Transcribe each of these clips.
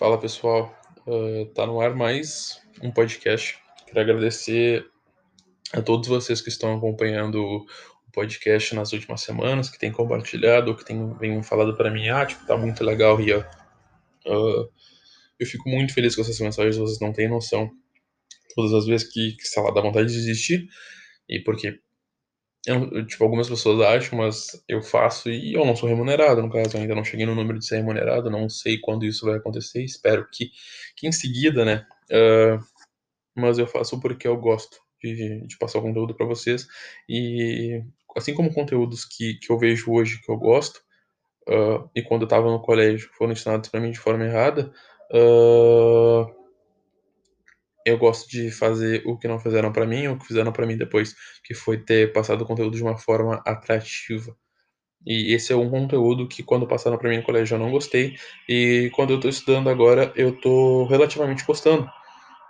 Fala pessoal, uh, tá no ar mais um podcast. Quero agradecer a todos vocês que estão acompanhando o podcast nas últimas semanas, que têm compartilhado, que têm vem falado para mim, ah, tipo, tá muito legal, e uh, eu fico muito feliz com essas mensagens, vocês não têm noção. Todas as vezes que, que sei lá, dá vontade de desistir, e porque eu, tipo, algumas pessoas acham, mas eu faço e eu não sou remunerado, no caso, ainda não cheguei no número de ser remunerado, não sei quando isso vai acontecer, espero que, que em seguida, né? Uh, mas eu faço porque eu gosto de, de passar o conteúdo para vocês e assim como conteúdos que, que eu vejo hoje que eu gosto, uh, e quando eu estava no colégio foram ensinados para mim de forma errada, uh, eu gosto de fazer o que não fizeram para mim, o que fizeram para mim depois, que foi ter passado o conteúdo de uma forma atrativa. E esse é um conteúdo que quando passaram para mim no colégio eu não gostei, e quando eu estou estudando agora eu estou relativamente gostando.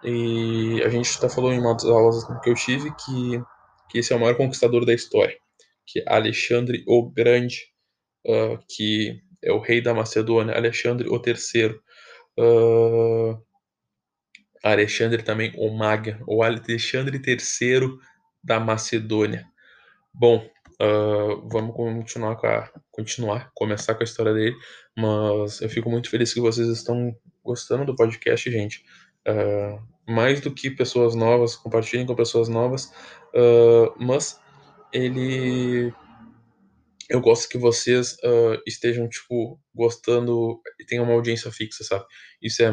E a gente está falando em uma das aulas que eu tive que, que esse é o maior conquistador da história, que é Alexandre o Grande, uh, que é o rei da Macedônia, Alexandre o Terceiro. Uh, Alexandre também o Maga, ou Alexandre III da Macedônia. Bom, uh, vamos continuar com a, continuar, começar com a história dele, mas eu fico muito feliz que vocês estão gostando do podcast, gente. Uh, mais do que pessoas novas, compartilhem com pessoas novas, uh, mas ele eu gosto que vocês uh, estejam, tipo, gostando e tenham uma audiência fixa, sabe? Isso é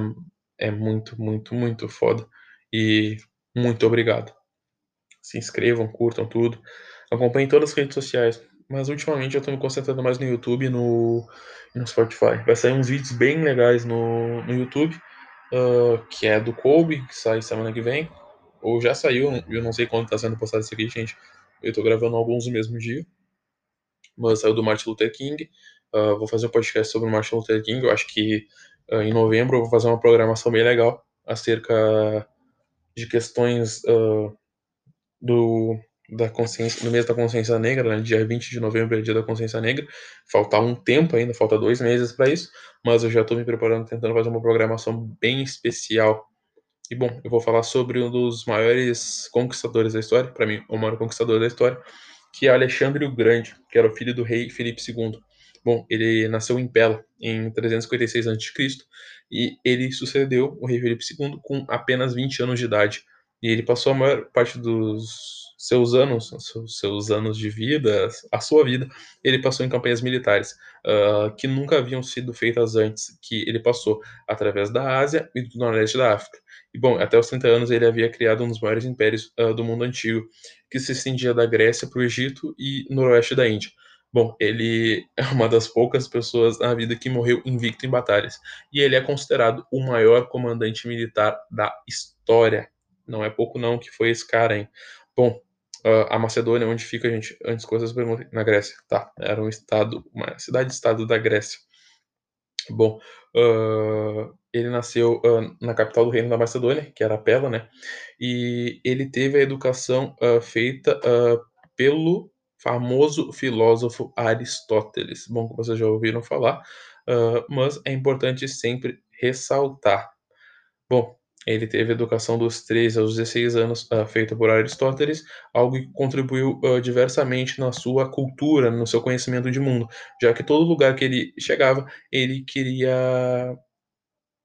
é muito, muito, muito foda. E muito obrigado. Se inscrevam, curtam tudo. Acompanhem todas as redes sociais. Mas ultimamente eu tô me concentrando mais no YouTube e no, no Spotify. Vai sair uns vídeos bem legais no, no YouTube. Uh, que é do Kobe, que sai semana que vem. Ou já saiu, eu não sei quando tá sendo postado isso aqui, gente. Eu tô gravando alguns no mesmo dia. Mas saiu do Martin Luther King. Uh, vou fazer um podcast sobre o Martin Luther King. Eu acho que uh, em novembro eu vou fazer uma programação bem legal acerca de questões uh, do da consciência, do mês da consciência negra, né? dia 20 de novembro é dia da consciência negra. Falta um tempo ainda, falta dois meses para isso, mas eu já estou me preparando, tentando fazer uma programação bem especial. E bom, eu vou falar sobre um dos maiores conquistadores da história, para mim, o maior conquistador da história, que é Alexandre o Grande, que era o filho do rei Felipe II. Bom, ele nasceu em Pela em 356 a.C. e ele sucedeu o rei Felipe II com apenas 20 anos de idade. E ele passou a maior parte dos seus anos, seus anos de vida, a sua vida, ele passou em campanhas militares uh, que nunca haviam sido feitas antes, que ele passou através da Ásia e do Nordeste da África. E bom, até os 30 anos ele havia criado um dos maiores impérios uh, do mundo antigo, que se estendia da Grécia para o Egito e noroeste da Índia. Bom, ele é uma das poucas pessoas na vida que morreu invicto em batalhas. E ele é considerado o maior comandante militar da história. Não é pouco não que foi esse cara, hein? Bom, a Macedônia, onde fica, gente, antes coisas na Grécia, tá? Era um estado, uma cidade-estado da Grécia. Bom, uh, ele nasceu uh, na capital do reino da Macedônia, que era Pela, né? E ele teve a educação uh, feita pelo famoso filósofo Aristóteles. Bom, como vocês já ouviram falar, uh, mas é importante sempre ressaltar. Bom, ele teve educação dos 13 aos 16 anos uh, feita por Aristóteles, algo que contribuiu uh, diversamente na sua cultura, no seu conhecimento de mundo, já que todo lugar que ele chegava, ele queria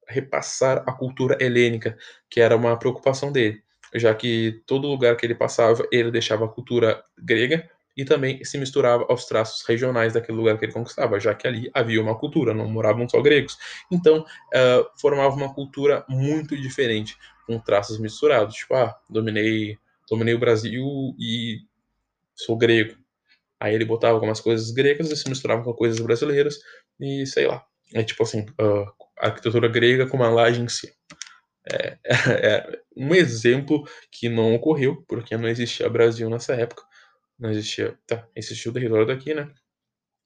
repassar a cultura helênica, que era uma preocupação dele, já que todo lugar que ele passava, ele deixava a cultura grega e também se misturava aos traços regionais daquele lugar que ele conquistava, já que ali havia uma cultura, não moravam só gregos. Então, uh, formava uma cultura muito diferente, com traços misturados. Tipo, ah, dominei, dominei o Brasil e sou grego. Aí ele botava algumas coisas gregas e se misturava com coisas brasileiras e sei lá. É tipo assim, uh, arquitetura grega com uma laje em cima. É, é, um exemplo que não ocorreu, porque não existia Brasil nessa época, não existia. Tá, existia o território daqui, né?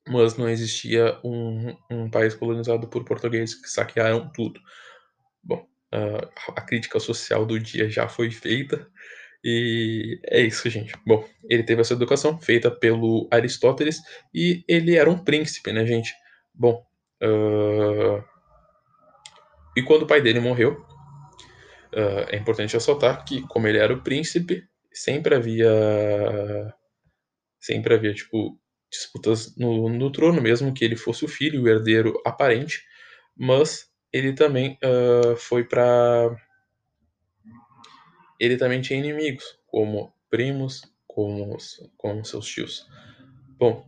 Mas não existia um, um país colonizado por portugueses que saquearam tudo. Bom, uh, a crítica social do dia já foi feita. E é isso, gente. Bom, ele teve essa educação feita pelo Aristóteles e ele era um príncipe, né, gente? Bom, uh, e quando o pai dele morreu, uh, é importante ressaltar que, como ele era o príncipe, sempre havia. Sempre havia, tipo, disputas no, no trono, mesmo que ele fosse o filho, o herdeiro aparente, mas ele também uh, foi para. Ele também tinha inimigos, como primos, como, como seus tios. Bom,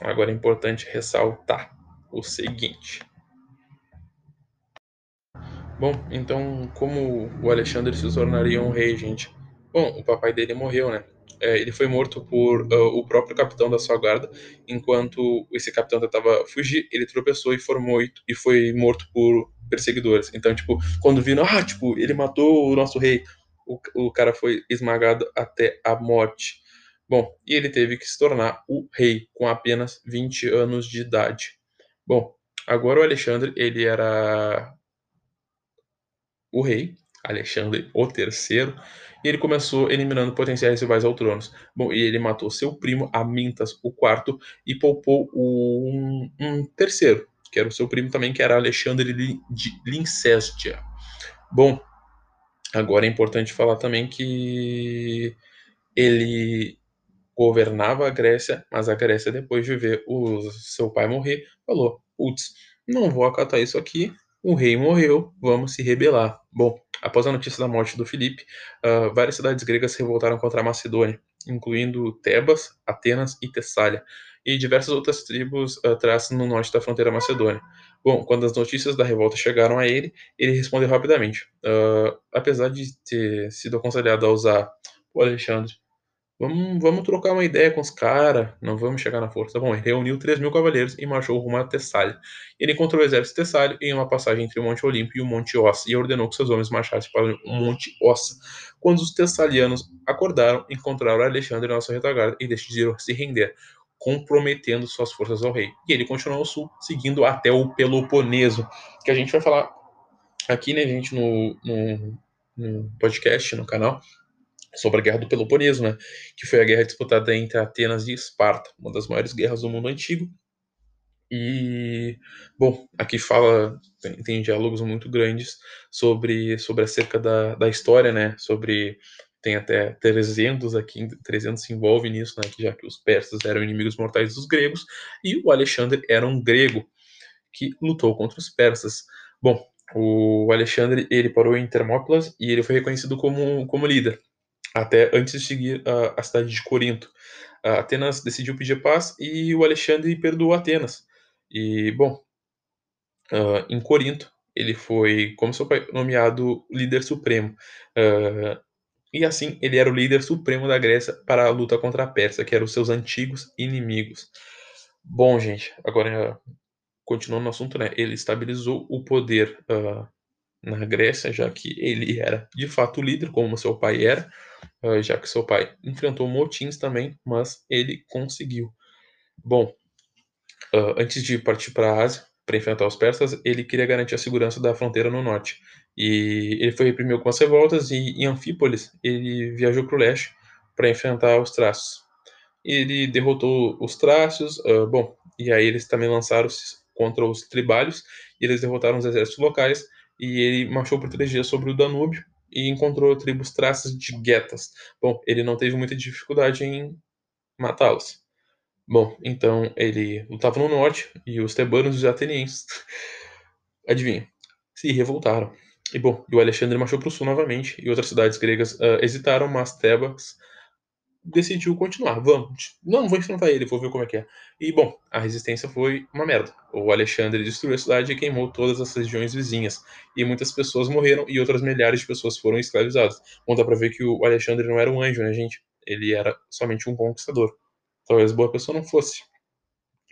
agora é importante ressaltar o seguinte. Bom, então, como o Alexandre se tornaria um rei, gente? Bom, o papai dele morreu, né? É, ele foi morto por uh, o próprio capitão da sua guarda. Enquanto esse capitão tentava fugir, ele tropeçou e, formou, e foi morto por perseguidores. Então, tipo, quando viram, ah, tipo, ele matou o nosso rei, o, o cara foi esmagado até a morte. Bom, e ele teve que se tornar o rei com apenas 20 anos de idade. Bom, agora o Alexandre, ele era o rei, Alexandre o terceiro, e ele começou eliminando potenciais rivais ao trono. Bom, e ele matou seu primo Amintas o quarto e poupou um, um, terceiro, que era o seu primo também, que era Alexandre de Lincestia. Bom, agora é importante falar também que ele governava a Grécia, mas a Grécia, depois de ver o seu pai morrer, falou: putz, não vou acatar isso aqui, o rei morreu, vamos se rebelar. Bom, após a notícia da morte do Filipe, uh, várias cidades gregas se revoltaram contra a Macedônia, incluindo Tebas, Atenas e Tessália, e diversas outras tribos uh, no norte da fronteira macedônia. Bom, quando as notícias da revolta chegaram a ele, ele respondeu rapidamente. Uh, apesar de ter sido aconselhado a usar o Alexandre Vamos, vamos trocar uma ideia com os caras, não vamos chegar na força. Bom, ele reuniu 3 mil cavaleiros e marchou rumo a Tessália. Ele encontrou o exército Tessália em uma passagem entre o Monte Olimpo e o Monte Ossa e ordenou que seus homens marchassem para o Monte Ossa. Quando os tessalianos acordaram, encontraram Alexandre na sua retaguarda e decidiram se render, comprometendo suas forças ao rei. E ele continuou ao sul, seguindo até o Peloponeso, que a gente vai falar aqui, né, gente, no, no, no podcast, no canal sobre a Guerra do Peloponeso, né, que foi a guerra disputada entre Atenas e Esparta, uma das maiores guerras do mundo antigo. E, bom, aqui fala, tem, tem diálogos muito grandes sobre, sobre acerca da, da história, né, sobre, tem até 300 aqui, 300 se envolve nisso, né, já que os persas eram inimigos mortais dos gregos, e o Alexandre era um grego que lutou contra os persas. Bom, o Alexandre, ele parou em Termópilas e ele foi reconhecido como, como líder até antes de seguir a, a cidade de Corinto. A Atenas decidiu pedir paz e o Alexandre perdoou Atenas. E, bom, uh, em Corinto, ele foi, como seu pai, nomeado líder supremo. Uh, e assim, ele era o líder supremo da Grécia para a luta contra a Pérsia, que eram seus antigos inimigos. Bom, gente, agora continuando no assunto, né? Ele estabilizou o poder uh, na Grécia, já que ele era de fato líder, como seu pai era, uh, já que seu pai enfrentou motins também, mas ele conseguiu. Bom, uh, antes de partir para a Ásia para enfrentar os persas, ele queria garantir a segurança da fronteira no norte. E ele foi reprimido com as revoltas e em Anfípolis ele viajou para o leste para enfrentar os traços. Ele derrotou os traços, uh, bom, e aí eles também lançaram-se contra os tribálios, e eles derrotaram os exércitos locais e ele marchou por três dias sobre o Danúbio e encontrou tribos traças de guetas. Bom, ele não teve muita dificuldade em matá-los. Bom, então ele lutava no norte e os tebanos e os atenienses, adivinha, se revoltaram. E bom, e o Alexandre marchou para o sul novamente e outras cidades gregas uh, hesitaram, mas Tebas decidiu continuar. Vamos. Não, vou enfrentar ele, vou ver como é que é. E, bom, a resistência foi uma merda. O Alexandre destruiu a cidade e queimou todas as regiões vizinhas. E muitas pessoas morreram e outras milhares de pessoas foram escravizadas. Bom, dá pra ver que o Alexandre não era um anjo, né, gente? Ele era somente um conquistador. Talvez boa pessoa não fosse.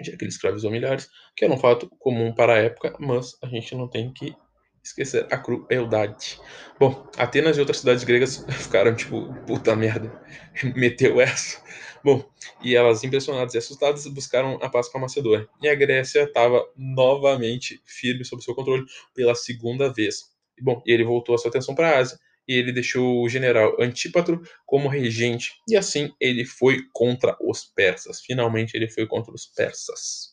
Já que ele escravizou milhares, que era um fato comum para a época, mas a gente não tem que esquecer a crueldade. Bom, Atenas e outras cidades gregas ficaram tipo, puta merda, meteu essa. Bom, e elas, impressionadas e assustadas, buscaram a paz com a Macedônia. E a Grécia estava novamente firme sob seu controle pela segunda vez. E, bom, ele voltou a sua atenção para a Ásia e ele deixou o general Antípatro como regente. E assim ele foi contra os persas. Finalmente ele foi contra os persas.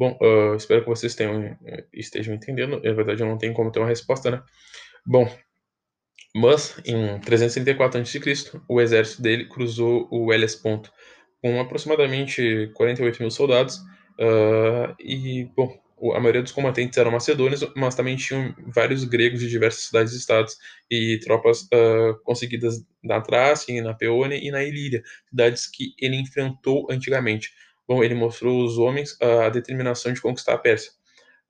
Bom, uh, espero que vocês tenham, estejam entendendo. Na verdade, eu não tenho como ter uma resposta, né? Bom, mas em 334 a.C., o exército dele cruzou o Hellespont com aproximadamente 48 mil soldados. Uh, e, bom, a maioria dos combatentes eram macedônios, mas também tinham vários gregos de diversas cidades e estados e tropas uh, conseguidas na Trácia, na Peônia e na Ilíria, cidades que ele enfrentou antigamente. Bom, ele mostrou aos homens a determinação de conquistar a Pérsia,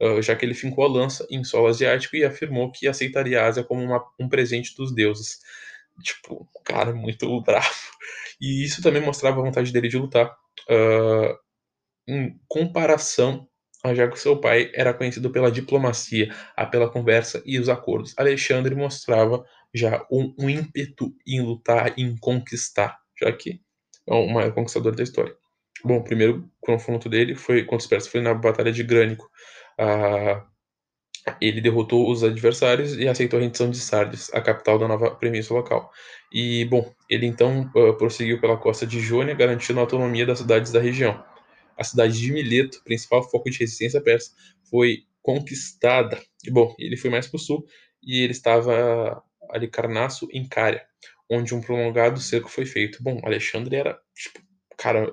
uh, já que ele fincou a lança em solo asiático e afirmou que aceitaria a Ásia como uma, um presente dos deuses. Tipo, cara, muito bravo. E isso também mostrava a vontade dele de lutar. Uh, em comparação já que seu pai era conhecido pela diplomacia, pela conversa e os acordos. Alexandre mostrava já um, um ímpeto em lutar, em conquistar, já que é o maior conquistador da história. Bom, o primeiro confronto dele foi contra os persas foi na Batalha de Grânico. Ah, ele derrotou os adversários e aceitou a rendição de Sardes, a capital da nova premissa local. E, bom, ele então uh, prosseguiu pela costa de Jônia, garantindo a autonomia das cidades da região a cidade de Mileto, principal foco de resistência persa, foi conquistada. E, bom, ele foi mais para o sul e ele estava ali Carnasso em Cária, onde um prolongado cerco foi feito. Bom, Alexandre era, tipo, cara,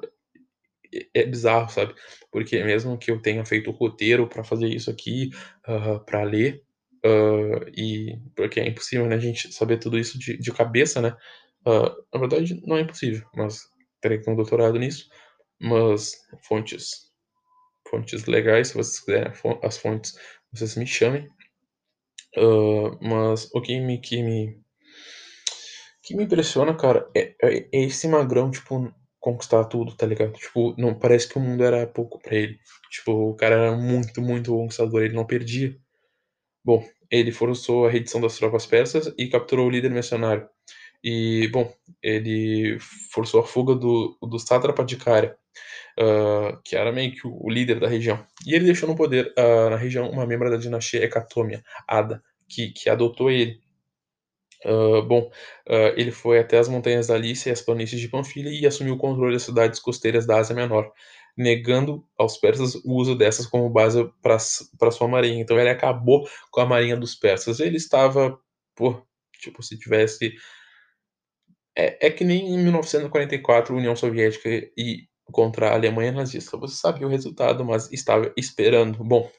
é, é bizarro, sabe? Porque mesmo que eu tenha feito o roteiro para fazer isso aqui, uh, para ler, uh, e porque é impossível né, a gente saber tudo isso de, de cabeça, né? Uh, na verdade, não é impossível, mas terei que ter um doutorado nisso mas fontes fontes legais, se vocês quiserem as fontes, vocês me chamem. Uh, mas o que me, que me que me impressiona, cara, é, é, é, esse magrão, tipo, conquistar tudo, tá ligado? Tipo, não parece que o mundo era pouco para ele. Tipo, o cara era muito, muito conquistador, ele não perdia. Bom, ele forçou a redição das tropas persas e capturou o líder mercenário. E, bom, ele forçou a fuga do, do sátrapa de Cária, uh, que era meio que o, líder da região. E ele deixou no poder uh, na região uma membro da dinastia Hecatômia, Ada, que, que adotou ele. Uh, bom, ele foi até as montanhas da Lícia e as planícies de Panfilia e assumiu o controle das cidades costeiras da Ásia Menor, negando aos persas o uso dessas como base para sua marinha. Então ele acabou com a marinha dos persas. Ele estava, pô, tipo, se tivesse é, é que nem em 1944 a União Soviética e contra a Alemanha nazista. Você sabia o resultado, mas estava esperando. Bom,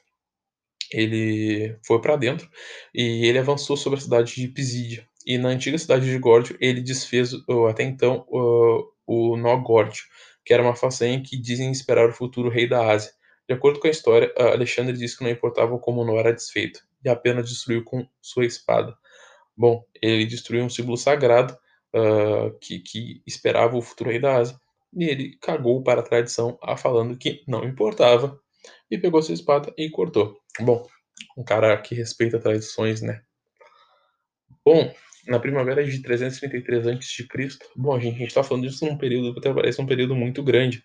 ele foi para dentro e ele avançou sobre a cidade de Pisídia. E na antiga cidade de Górdio, ele desfez até então o nó Górdio, que era uma façanha que dizem esperar o futuro rei da Ásia. De acordo com a história, Alexandre disse que não importava como o nó era desfeito, e apenas destruiu com sua espada. Bom, ele destruiu um símbolo sagrado uh, que, que esperava o futuro rei da Ásia, e ele cagou para a tradição, a falando que não importava, e pegou sua espada e cortou. Bom, um cara que respeita tradições, né? Bom, na primavera de 333 a.C., bom, gente, a gente tá falando disso num período que até parece um período muito grande,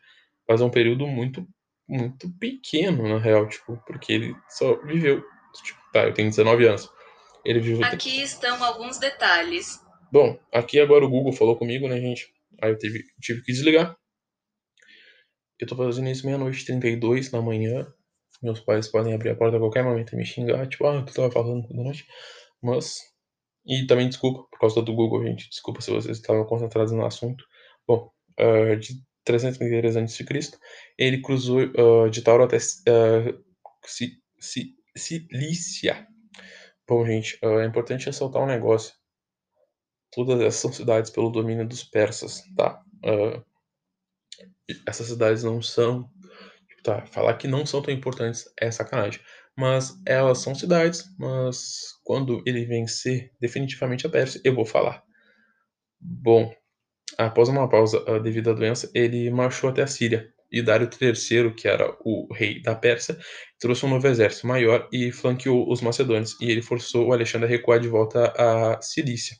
mas é um período muito, muito pequeno, na real, tipo, porque ele só viveu, tipo, tá, eu tenho 19 anos. Ele viveu... Aqui estão alguns detalhes. Bom, aqui agora o Google falou comigo, né, gente? Aí eu tive, tive que desligar. Eu tô fazendo isso meia-noite e 32 da manhã. Meus pais podem abrir a porta a qualquer momento e me xingar, tipo, ah, tu tava falando toda noite. Mas. E também desculpa por causa do Google, gente. Desculpa se vocês estavam concentrados no assunto. Bom, uh, de 333 a.C., ele cruzou uh, de Tauro até uh, Cilícia. Bom, gente, é importante ressaltar um negócio. Todas essas são cidades pelo domínio dos persas, tá? Uh, essas cidades não são. Tá, falar que não são tão importantes é sacanagem. Mas elas são cidades, mas quando ele vencer definitivamente a Pérsia, eu vou falar. Bom, após uma pausa devido à doença, ele marchou até a Síria. E Dário III, que era o rei da Pérsia, trouxe um novo exército maior e flanqueou os macedônios. E ele forçou o Alexandre a recuar de volta à Cilícia.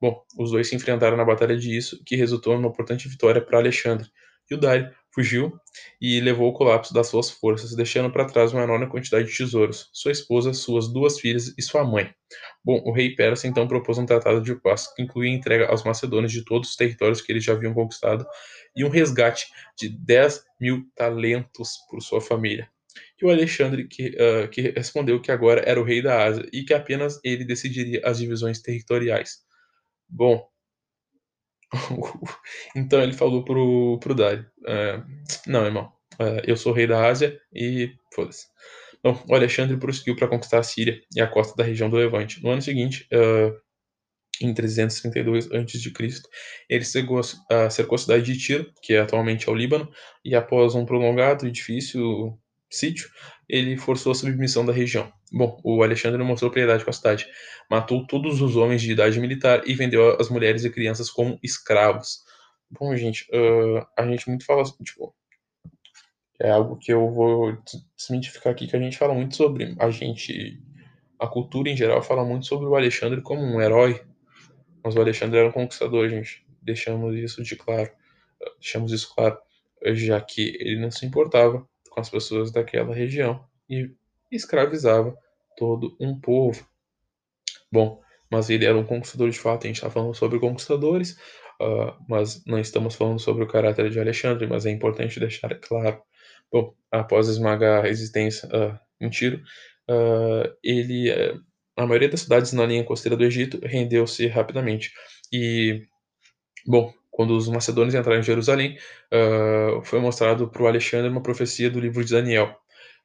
Bom, os dois se enfrentaram na Batalha de Isso, que resultou numa importante vitória para Alexandre. E o Dário fugiu e levou o colapso das suas forças, deixando para trás uma enorme quantidade de tesouros, sua esposa, suas duas filhas e sua mãe. Bom, o rei persa então propôs um tratado de paz que incluía a entrega aos macedônios de todos os territórios que eles já haviam conquistado e um resgate de 10 mil talentos por sua família. e o Alexandre que, uh, que respondeu que agora era o rei da Ásia e que apenas ele decidiria as divisões territoriais. Bom, então ele falou pro, pro Dário: uh, Não, irmão, uh, eu sou rei da Ásia e foda-se. Bom, o Alexandre prosseguiu para conquistar a Síria e a costa da região do Levante. No ano seguinte, uh, em 332 a.C., ele chegou a cercou a cidade de Tiro, que é atualmente é o Líbano, e após um prolongado e difícil sítio, ele forçou a submissão da região. Bom, o Alexandre mostrou piedade com a cidade, matou todos os homens de idade militar e vendeu as mulheres e crianças como escravos. Bom, gente, uh, a gente muito fala, tipo, é algo que eu vou desmitificar aqui, que a gente fala muito sobre a gente, a cultura em geral fala muito sobre o Alexandre como um herói, mas o Alexandre era um conquistador, gente. Deixamos isso de claro, deixamos isso claro, já que ele não se importava com as pessoas daquela região e escravizava todo um povo. Bom, mas ele era um conquistador de fato. A gente está falando sobre conquistadores, uh, mas não estamos falando sobre o caráter de Alexandre, mas é importante deixar claro. Bom, após esmagar a resistência uh, em tiro, uh, ele, uh, a maioria das cidades na linha costeira do Egito rendeu-se rapidamente. E, bom, quando os macedônios entraram em Jerusalém, foi mostrado para o Alexandre uma profecia do livro de Daniel,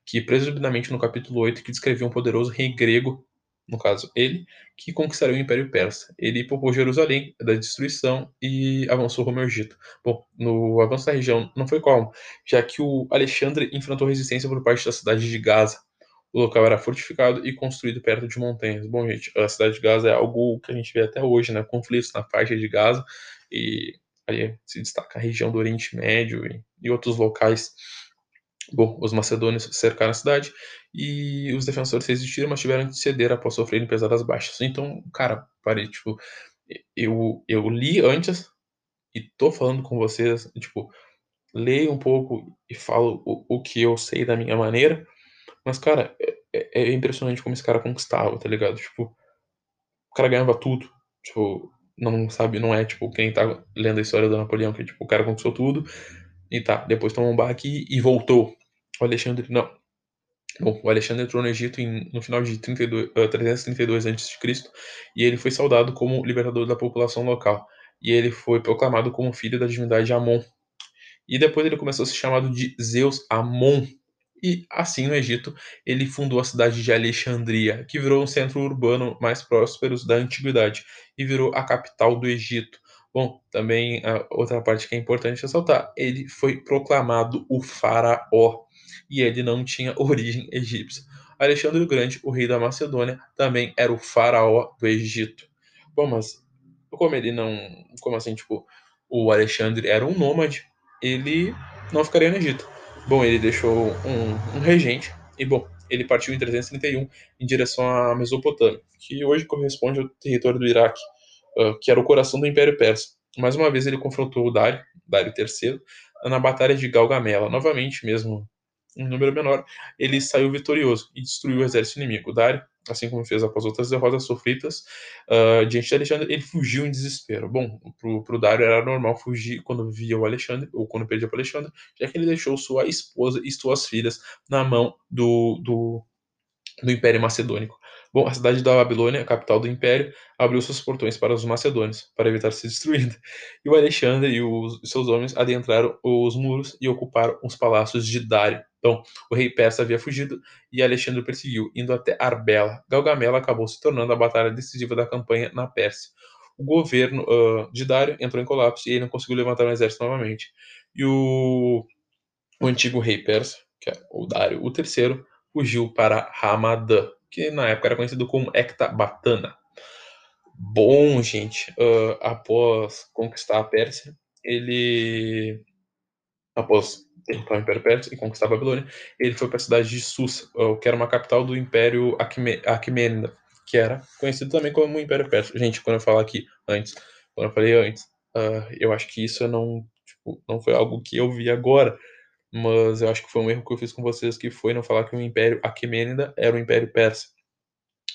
que presumidamente no capítulo 8, que descrevia um poderoso rei grego, no caso ele, que conquistaria o Império Persa. Ele poupou Jerusalém da destruição e avançou rumo ao Egito. Bom, no avanço da região não foi como, já que o Alexandre enfrentou resistência por parte da cidade de Gaza. O local era fortificado e construído perto de montanhas. Bom, gente, a cidade de Gaza é algo que a gente vê até hoje, né? Conflitos na faixa de Gaza e aí se destaca a região do Oriente Médio e, e outros locais. Bom, os macedônios cercaram a cidade e os defensores resistiram, mas tiveram que ceder após sofrerem pesadas baixas. Então, cara, parei, tipo, eu, eu li antes e tô falando com vocês, tipo, leio um pouco e falo o, o que eu sei da minha maneira, mas, cara, é, é, é impressionante como esse cara conquistava, tá ligado? Tipo, o cara ganhava tudo. Tipo, não sabe, não é tipo quem tá lendo a história do Napoleão, que tipo, o cara conquistou tudo e tá, depois tomou um baque e voltou. O Alexandre, não. Bom, o Alexandre entrou no Egito em, no final de 32, uh, 332 a.C. e ele foi saudado como libertador da população local. E ele foi proclamado como filho da divindade Amon. E depois ele começou a ser chamado de Zeus Amon, e assim no Egito ele fundou a cidade de Alexandria, que virou um centro urbano mais próspero da antiguidade e virou a capital do Egito. Bom, também a outra parte que é importante ressaltar, ele foi proclamado o faraó e ele não tinha origem egípcia. Alexandre o Grande, o rei da Macedônia, também era o faraó do Egito. Bom, mas como ele não, como assim, tipo, o Alexandre era um nômade, ele não ficaria no Egito. Bom, ele deixou um, um regente e, bom, ele partiu em 331 em direção à Mesopotâmia, que hoje corresponde ao território do Iraque, uh, que era o coração do Império Persa. Mais uma vez ele confrontou o Dário, Dário III, na Batalha de Galgamela, novamente, mesmo em número menor, ele saiu vitorioso e destruiu o exército inimigo. Dário assim como fez após outras derrotas sofridas uh, diante de Alexandre, ele fugiu em desespero. Bom, pro, pro Dário era normal fugir quando via o Alexandre, ou quando perdia para Alexandre, já que ele deixou sua esposa e suas filhas na mão do, do, do Império Macedônico. Bom, a cidade da Babilônia, capital do império, abriu seus portões para os macedônios, para evitar ser destruída. E o Alexandre e os seus homens adentraram os muros e ocuparam os palácios de Dário. Então, o rei persa havia fugido e Alexandre o perseguiu, indo até Arbela. Galgamela acabou se tornando a batalha decisiva da campanha na Pérsia. O governo uh, de Dário entrou em colapso e ele não conseguiu levantar um exército novamente. E o, o antigo rei persa, que é o Dário o terceiro, fugiu para Ramadã que na época era conhecido como Ecbatana. Bom, gente, uh, após conquistar a Pérsia, ele, após o Império Pérsia e conquistar a Babilônia, ele foi para a cidade de Susa, que era uma capital do Império Aquemênida, que era conhecido também como Império Persa. Gente, quando eu falo aqui antes, quando eu falei antes, uh, eu acho que isso não, tipo, não foi algo que eu vi agora, mas eu acho que foi um erro que eu fiz com vocês, que foi não falar que o Império Aquemênida era o Império Persa.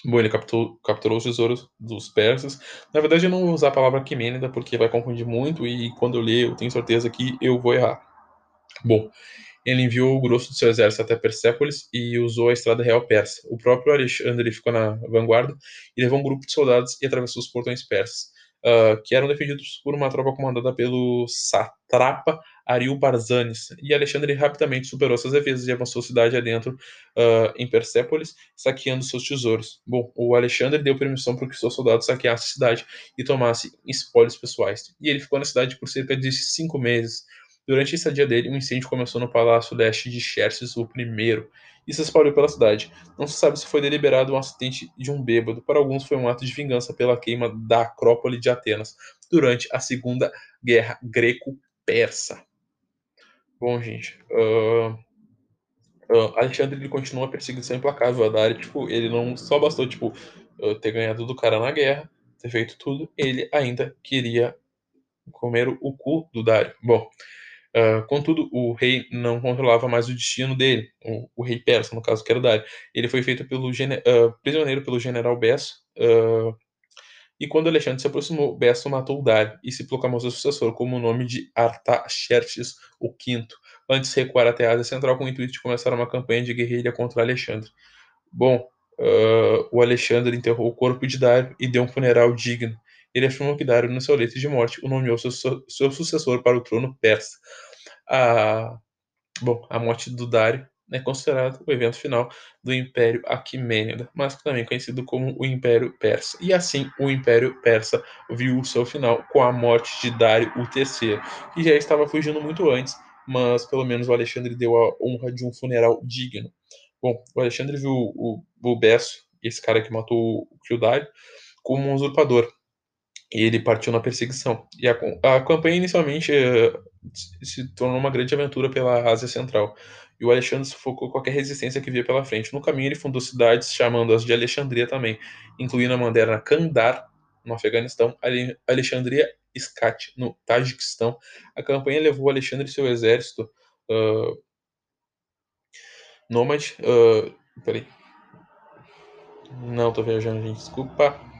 Bom, ele capturou, capturou os tesouros dos persas. Na verdade, eu não vou usar a palavra Aquemênida, porque vai confundir muito, e quando eu ler, eu tenho certeza que eu vou errar. Bom, ele enviou o grosso do seu exército até Persépolis e usou a estrada real persa. O próprio Alexandre ficou na vanguarda e levou um grupo de soldados e atravessou os portões persas, uh, que eram defendidos por uma tropa comandada pelo satrapa Ariu Barzanes. E Alexandre rapidamente superou suas defesas e avançou cidade adentro uh, em Persépolis, saqueando seus tesouros. Bom, o Alexandre deu permissão para que seus soldados saqueassem a cidade e tomassem espólios pessoais. E ele ficou na cidade por cerca de cinco meses Durante a estadia dele, um incêndio começou no Palácio Leste de Xerxes I e se espalhou pela cidade. Não se sabe se foi deliberado um acidente de um bêbado, para alguns foi um ato de vingança pela queima da Acrópole de Atenas durante a Segunda Guerra Greco-Persa. Bom, gente, uh, uh, Alexandre ele continua a perseguição implacável a Dário. Tipo, ele não só bastou tipo uh, ter ganhado do cara na guerra, ter feito tudo, ele ainda queria comer o cu do Dário. Bom, Uh, contudo, o rei não controlava mais o destino dele, o, o rei persa, no caso, que era Dário. Ele foi feito pelo uh, prisioneiro pelo general Besso, uh, e quando Alexandre se aproximou, Besso matou Dário e se proclamou seu sucessor como o nome de Artaxerxes V, antes de recuar até a Ásia Central com o intuito de começar uma campanha de guerrilha contra Alexandre. Bom, o Alexandre enterrou o corpo de Dário e deu um funeral digno ele afirmou que Dário, no seu leito de morte, o nomeou seu, seu sucessor para o trono persa. A, bom, a morte do Dário é considerado o evento final do Império Aquimênida, mas também conhecido como o Império Persa. E assim, o Império Persa viu o seu final com a morte de Dário III, que já estava fugindo muito antes, mas pelo menos o Alexandre deu a honra de um funeral digno. Bom, o Alexandre viu o, o Besso, esse cara que matou o Dário, como um usurpador, ele partiu na perseguição. E a, a campanha inicialmente uh, se tornou uma grande aventura pela Ásia Central. E o Alexandre sufocou qualquer resistência que via pela frente. No caminho, ele fundou cidades, chamando-as de Alexandria também, incluindo a moderna Kandar, no Afeganistão, Alexandria Skat, no Tajiquistão. A campanha levou Alexandre e seu exército uh, nômade. Uh, peraí. Não, tô viajando, gente. Desculpa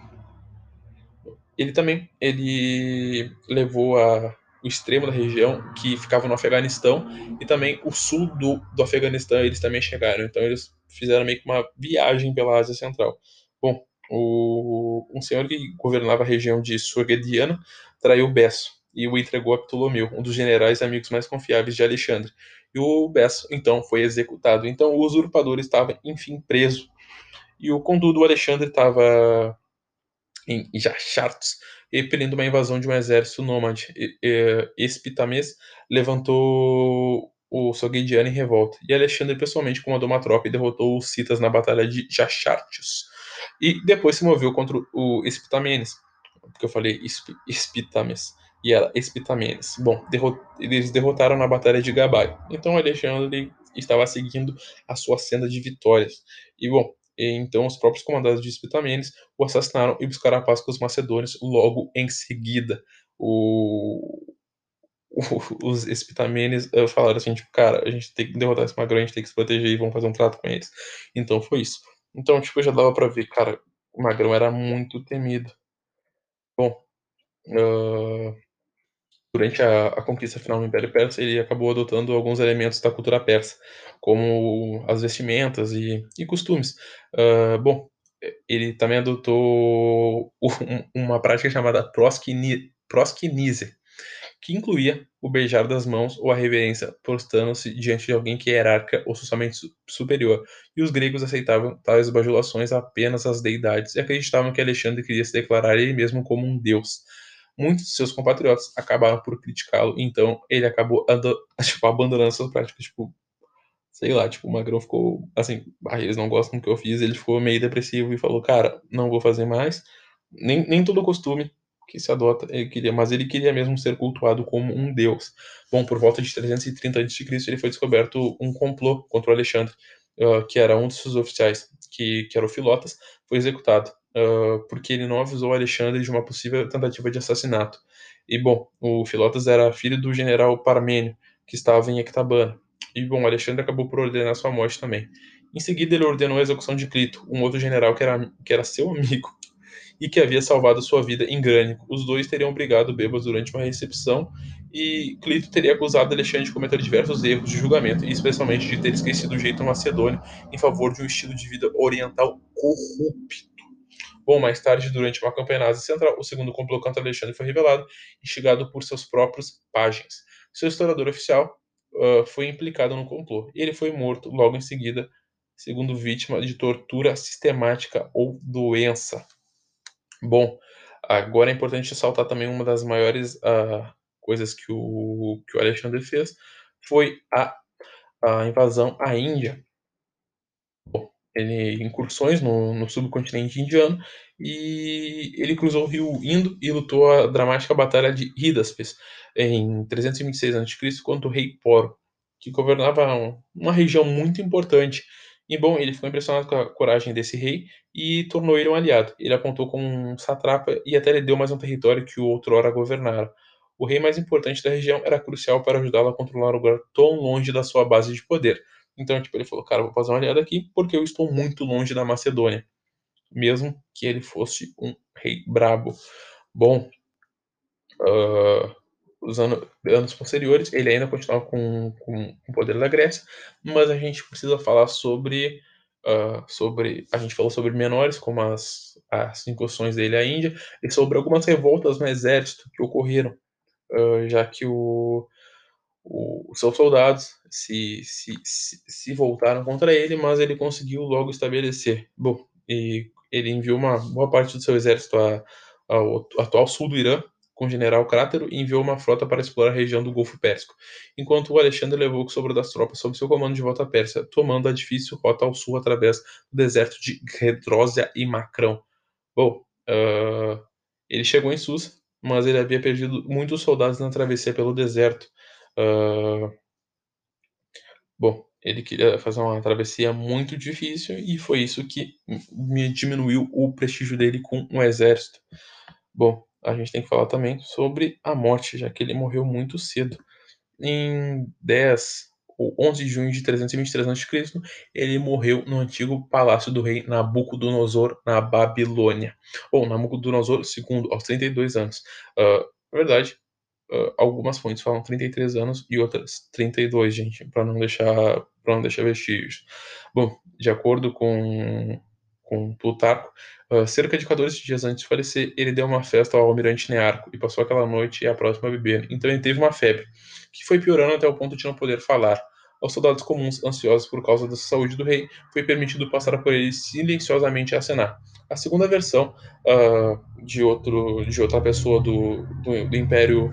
ele também ele levou a, o extremo da região que ficava no Afeganistão e também o sul do, do Afeganistão eles também chegaram. Então eles fizeram meio que uma viagem pela Ásia Central. Bom, o, um senhor que governava a região de Surgediana traiu Besso e o entregou a Ptolomeu, um dos generais amigos mais confiáveis de Alexandre. E o Besso então foi executado. Então o usurpador estava enfim preso. E o conduto Alexandre estava em Jachartos, repelindo uma invasão de um exército nômade. Espitamês levantou o Sogdiano em revolta, e Alexandre pessoalmente comandou uma tropa e derrotou os citas na batalha de Jachartos. E depois se moveu contra o Espitamenes, porque eu falei Espitames, e era Espitamenes. Bom, derrot eles derrotaram na batalha de Gabai. Então Alexandre estava seguindo a sua senda de vitórias. E bom, e, então, os próprios comandantes de Spitamenes o assassinaram e buscaram a paz com os macedônios logo em seguida. O, os Spitamenes uh, falaram assim, tipo, cara, a gente tem que derrotar esse magrão, a gente tem que se proteger e vamos fazer um trato com eles. Então foi isso. Então, tipo, já dava pra ver, cara, o magrão era muito temido. Bom, uh, durante a, a, conquista final do Império Persa, ele acabou adotando alguns elementos da cultura persa, como as vestimentas e, e costumes. Uh, bom, ele também adotou uma prática chamada proskinise, que incluía o beijar das mãos ou a reverência, postando-se diante de alguém que é hierarca ou socialmente superior. E os gregos aceitavam tais bajulações apenas às deidades e acreditavam que Alexandre queria se declarar ele mesmo como um deus muitos de seus compatriotas acabaram por criticá-lo, então ele acabou tipo, abandonando essas práticas, tipo, sei lá, tipo, o Magrão ficou, assim, ah, eles não gostam do que eu fiz, ele ficou meio depressivo e falou, cara, não vou fazer mais, nem, nem todo costume que se adota ele queria, mas ele queria mesmo ser cultuado como um deus. Bom, por volta de 330 a.C., ele foi descoberto um complô contra o Alexandre, uh, que era um dos seus oficiais, que, que era o Filotas, foi executado uh, porque ele não avisou Alexandre de uma possível tentativa de assassinato. E, bom, o Filotas era filho do general Parmênio, que estava em Ectabana. E, bom, Alexandre acabou por ordenar sua morte também. Em seguida, ele ordenou a execução de Clito, um outro general que era, que era seu amigo e que havia salvado sua vida em Grânico. Os dois teriam brigado bêbados durante uma recepção e Clito teria acusado Alexandre de cometer diversos erros de julgamento, especialmente de ter esquecido o jeito macedônio em favor de um estilo de vida oriental corrupto. Bom, mais tarde, durante uma campanha nazi central, o segundo complô contra Alexandre foi revelado, instigado por seus próprios pajens. Seu historiador oficial uh, foi implicado no complô, ele foi morto logo em seguida, segundo vítima de tortura sistemática ou doença. Bom, agora é importante ressaltar também uma das maiores uh, coisas que o, que o Alexandre fez, foi a, a invasão à Índia. Bom, ele incursões no, no subcontinente indiano e ele cruzou o rio Indo e lutou a dramática batalha de Hidaspes em 326 a.C. contra o rei Poro, que governava um, uma região muito importante e bom, ele ficou impressionado com a coragem desse rei e tornou ele um aliado. Ele apontou como um satrapa e até lhe deu mais um território que o outrora governara. O rei mais importante da região era crucial para ajudá-lo a controlar o lugar tão longe da sua base de poder. Então, tipo, ele falou, cara, vou fazer uma aliado aqui porque eu estou muito longe da Macedônia. Mesmo que ele fosse um rei brabo. Bom, uh, os anos, anos posteriores, ele ainda continuava com, com, com, o poder da Grécia, mas a gente precisa falar sobre, uh, sobre a gente falou sobre menores, como as, as incursões dele à Índia, e sobre algumas revoltas no exército que ocorreram, uh, já que o, os seus soldados se, se, se, se voltaram contra ele, mas ele conseguiu logo estabelecer. Bom, e ele enviou uma boa parte do seu exército ao atual sul do Irã, com o general Crátero e enviou uma frota para explorar a região do Golfo Pérsico, enquanto o Alexandre levou o que sobrou das tropas sob seu comando de volta à Pérsia, tomando a difícil rota ao sul através do deserto de Redrósia e Macrão. Bom, uh, ele chegou em Susa, mas ele havia perdido muitos soldados na travessia pelo deserto. Uh, bom, ele queria fazer uma travessia muito difícil e foi isso que me diminuiu o prestígio dele com o um exército. Bom, a gente tem que falar também sobre a morte, já que ele morreu muito cedo. Em 10 ou 11 de junho de 323 a.C., ele morreu no antigo palácio do rei Nabucodonosor, na Babilônia. Ou Nabucodonosor II, aos 32 anos. Uh, verdade, uh, algumas fontes falam 33 anos e outras 32, gente, para não deixar para não deixar vestígios. Bom, de acordo com com Plutarco, uh, cerca de 14 dias antes de falecer, ele deu uma festa ao almirante Nearco e passou aquela noite e a próxima a beber. Então ele teve uma febre, que foi piorando até o ponto de não poder falar. Aos soldados comuns, ansiosos por causa da saúde do rei, foi permitido passar por ele silenciosamente a acenar. A segunda versão uh, de, outro, de outra pessoa do, do, do Império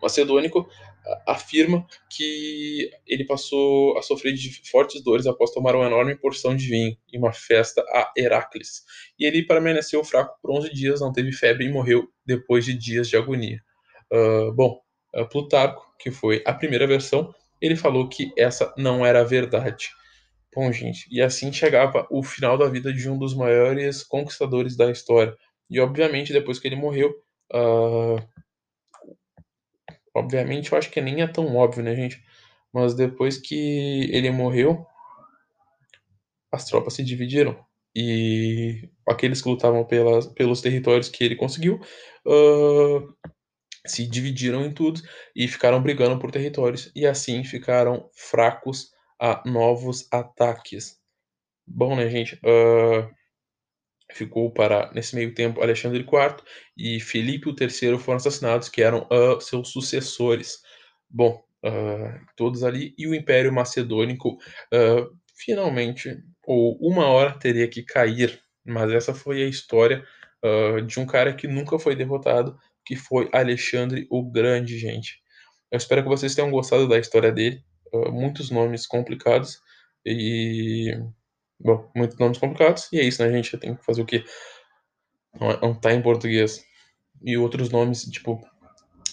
Macedônico afirma que ele passou a sofrer de fortes dores após tomar uma enorme porção de vinho em uma festa a Heracles. E ele permaneceu fraco por 11 dias, não teve febre e morreu depois de dias de agonia. Uh, bom, uh, Plutarco, que foi a primeira versão, ele falou que essa não era a verdade. Bom, gente, e assim chegava o final da vida de um dos maiores conquistadores da história. E obviamente, depois que ele morreu, uh, Obviamente, eu acho que nem é tão óbvio, né, gente? Mas depois que ele morreu, as tropas se dividiram. E aqueles que lutavam pelas, pelos territórios que ele conseguiu uh, se dividiram em tudo e ficaram brigando por territórios. E assim ficaram fracos a novos ataques. Bom, né, gente? Uh, ficou para, nesse meio tempo, Alexandre IV e Felipe III foram assassinados, que eram uh, seus sucessores. Bom, uh, todos ali, e o Império Macedônico uh, finalmente, ou uma hora, teria que cair. Mas essa foi a história de um cara que nunca foi derrotado, que foi Alexandre o Grande, gente. Eu espero que vocês tenham gostado da história dele. muitos nomes complicados e Bom, muitos nomes complicados. E é isso, né, gente? Tem que fazer o quê? Não, é, não tá em português. E outros nomes, tipo.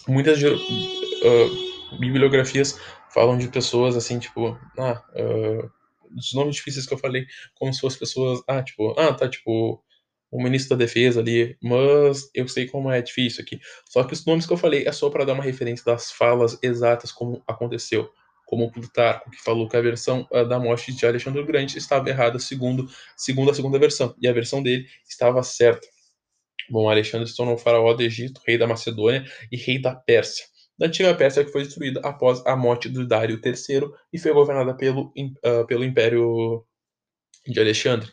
Muitas uh, bibliografias falam de pessoas assim, tipo. Ah, uh, os nomes difíceis que eu falei, como se fossem pessoas. Ah, tipo. Ah, tá, tipo. O ministro da defesa ali, mas eu sei como é difícil aqui. Só que os nomes que eu falei é só para dar uma referência das falas exatas como aconteceu como Plutarco, que falou que a versão uh, da morte de Alexandre o Grande estava errada segundo, segundo a segunda versão, e a versão dele estava certa. Bom, Alexandre se tornou faraó do Egito, rei da Macedônia e rei da Pérsia. da antiga Pérsia que foi destruída após a morte do Dário III e foi governada pelo, uh, pelo Império de Alexandre.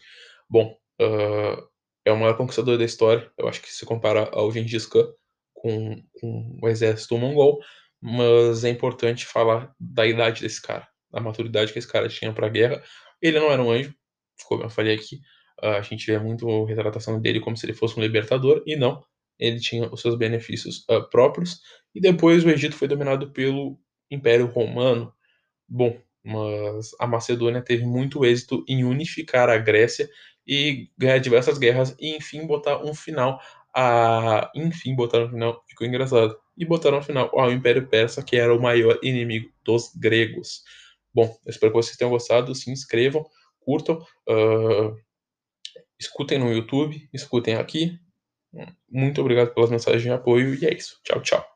Bom, uh, é o maior conquistador da história, eu acho que se compara ao Gengis Khan com, com o exército mongol, mas é importante falar da idade desse cara, da maturidade que esse cara tinha para a guerra. Ele não era um anjo, como eu falei aqui, a gente vê muito a retratação dele como se ele fosse um libertador, e não, ele tinha os seus benefícios uh, próprios, e depois o Egito foi dominado pelo Império Romano. Bom, mas a Macedônia teve muito êxito em unificar a Grécia e ganhar diversas guerras e enfim botar um final a enfim botar no final ficou engraçado. E botaram no final ao Império Persa que era o maior inimigo dos gregos. Bom espero que vocês tenham gostado se inscrevam curtam uh, escutem no YouTube escutem aqui. Muito obrigado pelas mensagens de apoio e é isso. Tchau tchau